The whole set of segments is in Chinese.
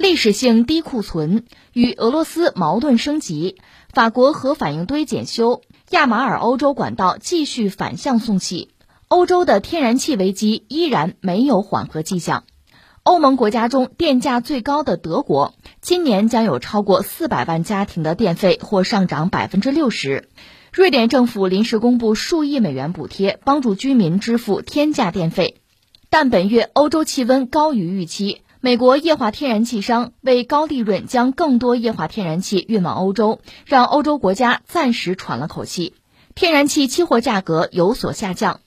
历史性低库存与俄罗斯矛盾升级，法国核反应堆检修，亚马尔欧洲管道继续反向送气，欧洲的天然气危机依然没有缓和迹象。欧盟国家中电价最高的德国，今年将有超过四百万家庭的电费或上涨百分之六十。瑞典政府临时公布数亿美元补贴，帮助居民支付天价电费，但本月欧洲气温高于预期。美国液化天然气商为高利润将更多液化天然气运往欧洲，让欧洲国家暂时喘了口气，天然气期货价格有所下降。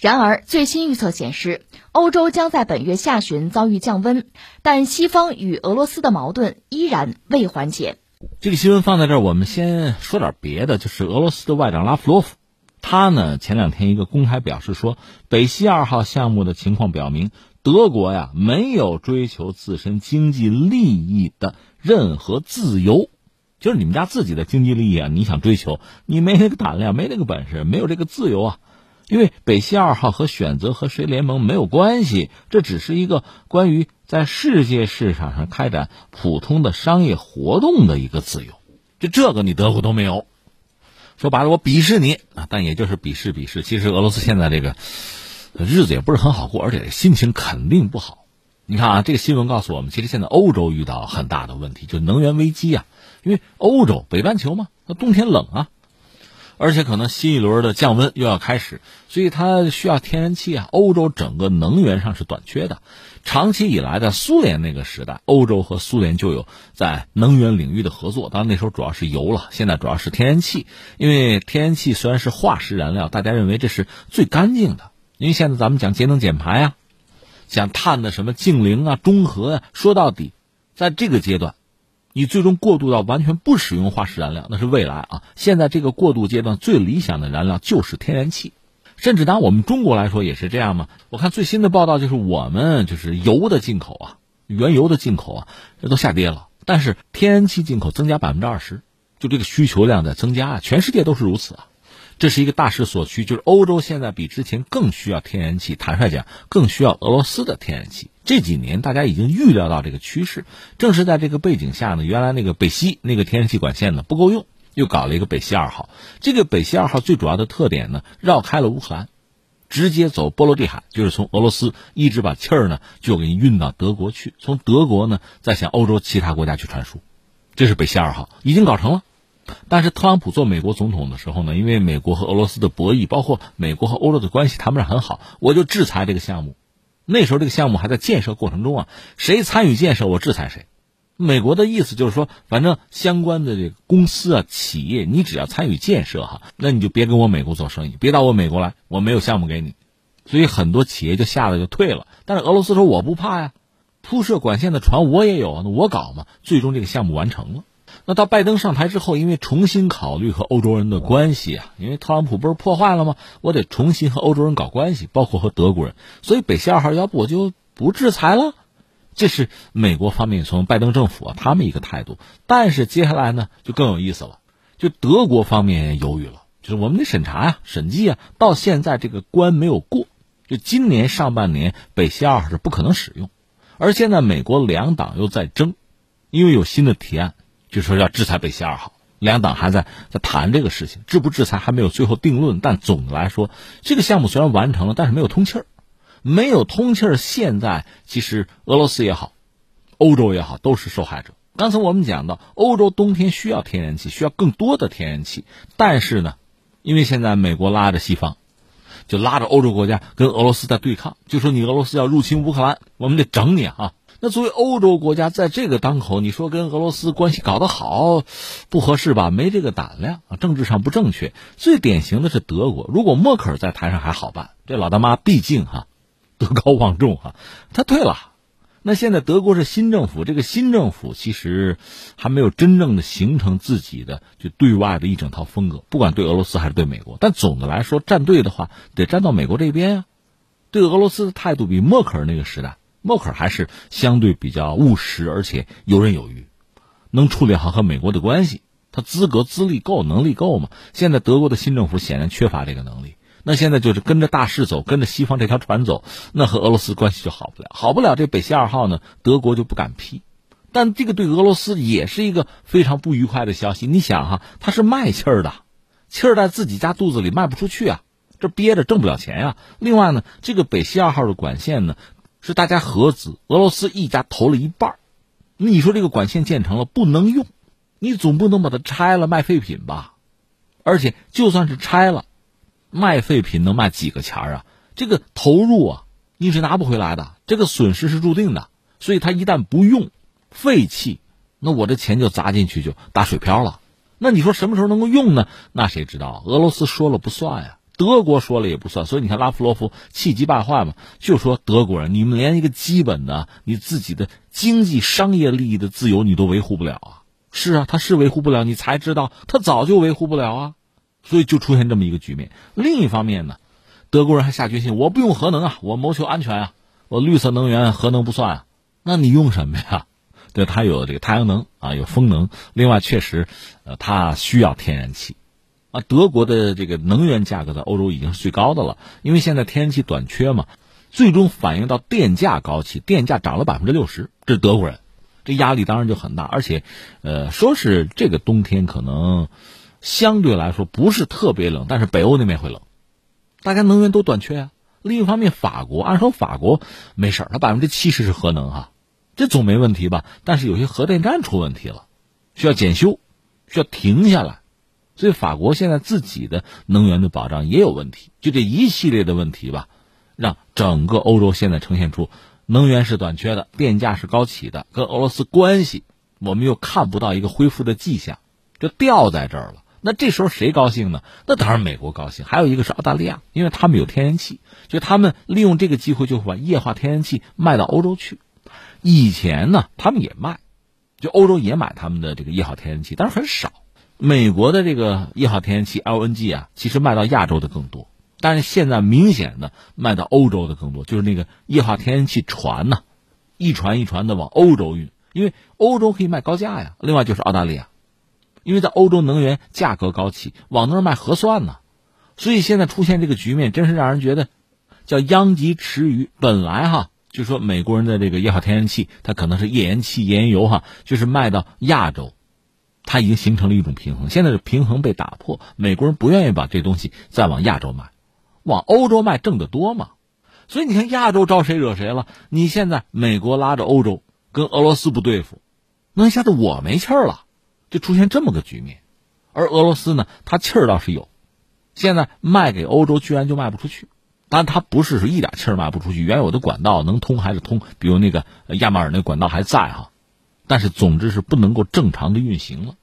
然而，最新预测显示，欧洲将在本月下旬遭遇降温，但西方与俄罗斯的矛盾依然未缓解。这个新闻放在这儿，我们先说点别的，就是俄罗斯的外长拉夫罗夫，他呢前两天一个公开表示说，北溪二号项目的情况表明。德国呀，没有追求自身经济利益的任何自由，就是你们家自己的经济利益啊，你想追求，你没那个胆量，没那个本事，没有这个自由啊。因为北溪二号和选择和谁联盟没有关系，这只是一个关于在世界市场上开展普通的商业活动的一个自由，就这个你德国都没有。说白了，我鄙视你啊，但也就是鄙视鄙视。其实俄罗斯现在这个。日子也不是很好过，而且心情肯定不好。你看啊，这个新闻告诉我们，其实现在欧洲遇到很大的问题，就能源危机啊。因为欧洲北半球嘛，那冬天冷啊，而且可能新一轮的降温又要开始，所以它需要天然气啊。欧洲整个能源上是短缺的。长期以来，在苏联那个时代，欧洲和苏联就有在能源领域的合作，当然那时候主要是油了，现在主要是天然气。因为天然气虽然是化石燃料，大家认为这是最干净的。因为现在咱们讲节能减排啊，讲碳的什么净零啊、中和呀，说到底，在这个阶段，你最终过渡到完全不使用化石燃料，那是未来啊。现在这个过渡阶段最理想的燃料就是天然气，甚至拿我们中国来说也是这样嘛。我看最新的报道就是我们就是油的进口啊，原油的进口啊，这都下跌了，但是天然气进口增加百分之二十，就这个需求量在增加啊，全世界都是如此啊。这是一个大势所趋，就是欧洲现在比之前更需要天然气。坦率讲，更需要俄罗斯的天然气。这几年大家已经预料到这个趋势，正是在这个背景下呢，原来那个北溪那个天然气管线呢不够用，又搞了一个北溪二号。这个北溪二号最主要的特点呢，绕开了乌克兰，直接走波罗的海，就是从俄罗斯一直把气儿呢就给你运到德国去，从德国呢再向欧洲其他国家去传输。这是北溪二号已经搞成了。但是特朗普做美国总统的时候呢，因为美国和俄罗斯的博弈，包括美国和欧洲的关系谈不上很好，我就制裁这个项目。那时候这个项目还在建设过程中啊，谁参与建设我制裁谁。美国的意思就是说，反正相关的这个公司啊、企业，你只要参与建设哈，那你就别跟我美国做生意，别到我美国来，我没有项目给你。所以很多企业就吓得就退了。但是俄罗斯说我不怕呀，铺设管线的船我也有，那我搞嘛。最终这个项目完成了。那到拜登上台之后，因为重新考虑和欧洲人的关系啊，因为特朗普不是破坏了吗？我得重新和欧洲人搞关系，包括和德国人。所以北溪二号，要不我就不制裁了。这是美国方面从拜登政府啊他们一个态度。但是接下来呢，就更有意思了，就德国方面犹豫了，就是我们得审查呀、审计啊，到现在这个关没有过。就今年上半年，北溪二号是不可能使用，而现在美国两党又在争，因为有新的提案。就说要制裁北溪二号，两党还在在谈这个事情，制不制裁还没有最后定论。但总的来说，这个项目虽然完成了，但是没有通气儿，没有通气儿。现在其实俄罗斯也好，欧洲也好，都是受害者。刚才我们讲到，欧洲冬天需要天然气，需要更多的天然气，但是呢，因为现在美国拉着西方，就拉着欧洲国家跟俄罗斯在对抗，就说你俄罗斯要入侵乌克兰，我们得整你啊。那作为欧洲国家，在这个当口，你说跟俄罗斯关系搞得好，不合适吧？没这个胆量啊，政治上不正确。最典型的是德国，如果默克尔在台上还好办，这老大妈毕竟哈德高望重哈，他退了。那现在德国是新政府，这个新政府其实还没有真正的形成自己的就对外的一整套风格，不管对俄罗斯还是对美国。但总的来说，站队的话得站到美国这边呀。对俄罗斯的态度比默克尔那个时代。默克尔还是相对比较务实，而且游刃有余，能处理好和美国的关系。他资格资历够，能力够吗？现在德国的新政府显然缺乏这个能力。那现在就是跟着大势走，跟着西方这条船走，那和俄罗斯关系就好不了，好不了。这北溪二号呢，德国就不敢批。但这个对俄罗斯也是一个非常不愉快的消息。你想哈，他是卖气儿的，气儿在自己家肚子里卖不出去啊，这憋着挣不了钱呀。另外呢，这个北溪二号的管线呢是大家合资，俄罗斯一家投了一半你说这个管线建成了不能用，你总不能把它拆了卖废品吧？而且就算是拆了，卖废品能卖几个钱啊？这个投入啊，你是拿不回来的，这个损失是注定的。所以他一旦不用。废弃，那我这钱就砸进去就打水漂了。那你说什么时候能够用呢？那谁知道？俄罗斯说了不算呀，德国说了也不算。所以你看拉夫罗夫气急败坏嘛，就说德国人，你们连一个基本的你自己的经济商业利益的自由你都维护不了啊！是啊，他是维护不了，你才知道他早就维护不了啊。所以就出现这么一个局面。另一方面呢，德国人还下决心，我不用核能啊，我谋求安全啊，我绿色能源核能不算啊，那你用什么呀？对，他有这个太阳能啊，有风能。另外，确实，呃，他需要天然气，啊，德国的这个能源价格在欧洲已经是最高的了。因为现在天然气短缺嘛，最终反映到电价高企，电价涨了百分之六十，这是德国人，这压力当然就很大。而且，呃，说是这个冬天可能相对来说不是特别冷，但是北欧那边会冷，大家能源都短缺啊。另一方面，法国按说法国没事它百分之七十是核能哈。这总没问题吧？但是有些核电站出问题了，需要检修，需要停下来，所以法国现在自己的能源的保障也有问题。就这一系列的问题吧，让整个欧洲现在呈现出能源是短缺的，电价是高企的，跟俄罗斯关系我们又看不到一个恢复的迹象，就掉在这儿了。那这时候谁高兴呢？那当然美国高兴，还有一个是澳大利亚，因为他们有天然气，就他们利用这个机会就会把液化天然气卖到欧洲去。以前呢，他们也卖，就欧洲也买他们的这个液化天然气，但是很少。美国的这个液化天然气 LNG 啊，其实卖到亚洲的更多，但是现在明显的卖到欧洲的更多，就是那个液化天然气船呢，一船一船的往欧洲运，因为欧洲可以卖高价呀。另外就是澳大利亚，因为在欧洲能源价格高企，往那儿卖合算呢，所以现在出现这个局面，真是让人觉得叫殃及池鱼。本来哈。就说美国人的这个液化天然气，它可能是页岩气、页岩油哈，就是卖到亚洲，它已经形成了一种平衡。现在的平衡被打破，美国人不愿意把这东西再往亚洲卖，往欧洲卖挣得多嘛。所以你看亚洲招谁惹谁了？你现在美国拉着欧洲跟俄罗斯不对付，那一下子我没气儿了，就出现这么个局面。而俄罗斯呢，它气儿倒是有，现在卖给欧洲居然就卖不出去。当然，它不是说一点气儿卖不出去，原有的管道能通还是通，比如那个亚马尔那管道还在哈，但是总之是不能够正常的运行了。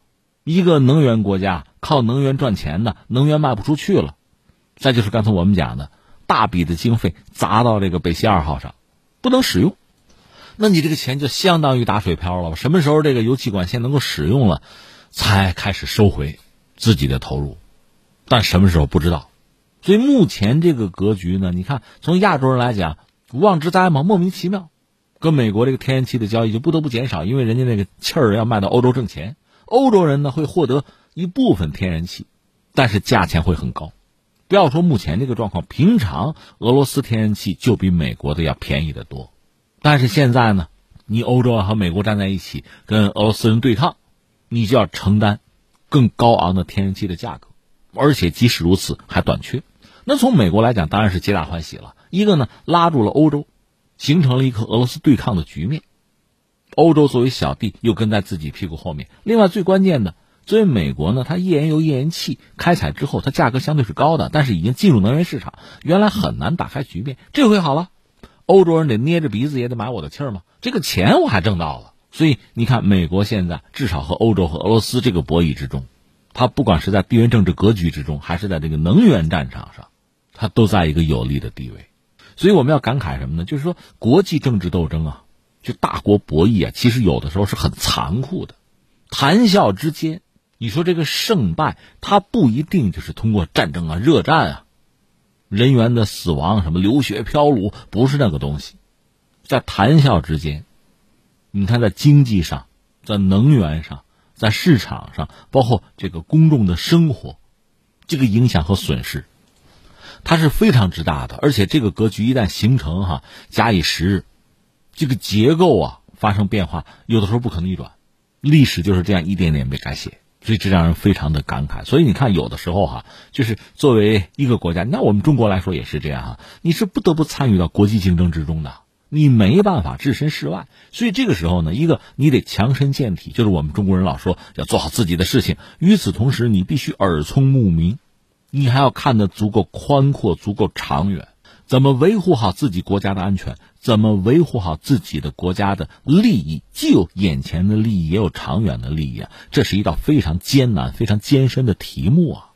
一个能源国家靠能源赚钱的，能源卖不出去了，再就是刚才我们讲的，大笔的经费砸到这个北溪二号上，不能使用，那你这个钱就相当于打水漂了。什么时候这个油气管线能够使用了，才开始收回自己的投入，但什么时候不知道。所以目前这个格局呢，你看从亚洲人来讲，无妄之灾嘛，莫名其妙，跟美国这个天然气的交易就不得不减少，因为人家那个气儿要卖到欧洲挣钱，欧洲人呢会获得一部分天然气，但是价钱会很高。不要说目前这个状况，平常俄罗斯天然气就比美国的要便宜的多，但是现在呢，你欧洲和美国站在一起跟俄罗斯人对抗，你就要承担更高昂的天然气的价格，而且即使如此还短缺。那从美国来讲，当然是皆大欢喜了。一个呢，拉住了欧洲，形成了一个俄罗斯对抗的局面。欧洲作为小弟，又跟在自己屁股后面。另外，最关键的，作为美国呢，它页岩油、页岩气开采之后，它价格相对是高的，但是已经进入能源市场，原来很难打开局面。这回好了，欧洲人得捏着鼻子也得买我的气儿嘛，这个钱我还挣到了。所以你看，美国现在至少和欧洲和俄罗斯这个博弈之中，它不管是在地缘政治格局之中，还是在这个能源战场上。它都在一个有利的地位，所以我们要感慨什么呢？就是说，国际政治斗争啊，就大国博弈啊，其实有的时候是很残酷的。谈笑之间，你说这个胜败，它不一定就是通过战争啊、热战啊，人员的死亡、什么流血飘橹，不是那个东西。在谈笑之间，你看，在经济上、在能源上、在市场上，包括这个公众的生活，这个影响和损失。它是非常之大的，而且这个格局一旦形成，哈，假以时日，这个结构啊发生变化，有的时候不可逆转，历史就是这样一点点被改写，所以这让人非常的感慨。所以你看，有的时候哈，就是作为一个国家，那我们中国来说也是这样哈，你是不得不参与到国际竞争之中的。你没办法置身事外，所以这个时候呢，一个你得强身健体，就是我们中国人老说要做好自己的事情。与此同时，你必须耳聪目明，你还要看得足够宽阔、足够长远。怎么维护好自己国家的安全？怎么维护好自己的国家的利益？既有眼前的利益，也有长远的利益啊！这是一道非常艰难、非常艰深的题目啊！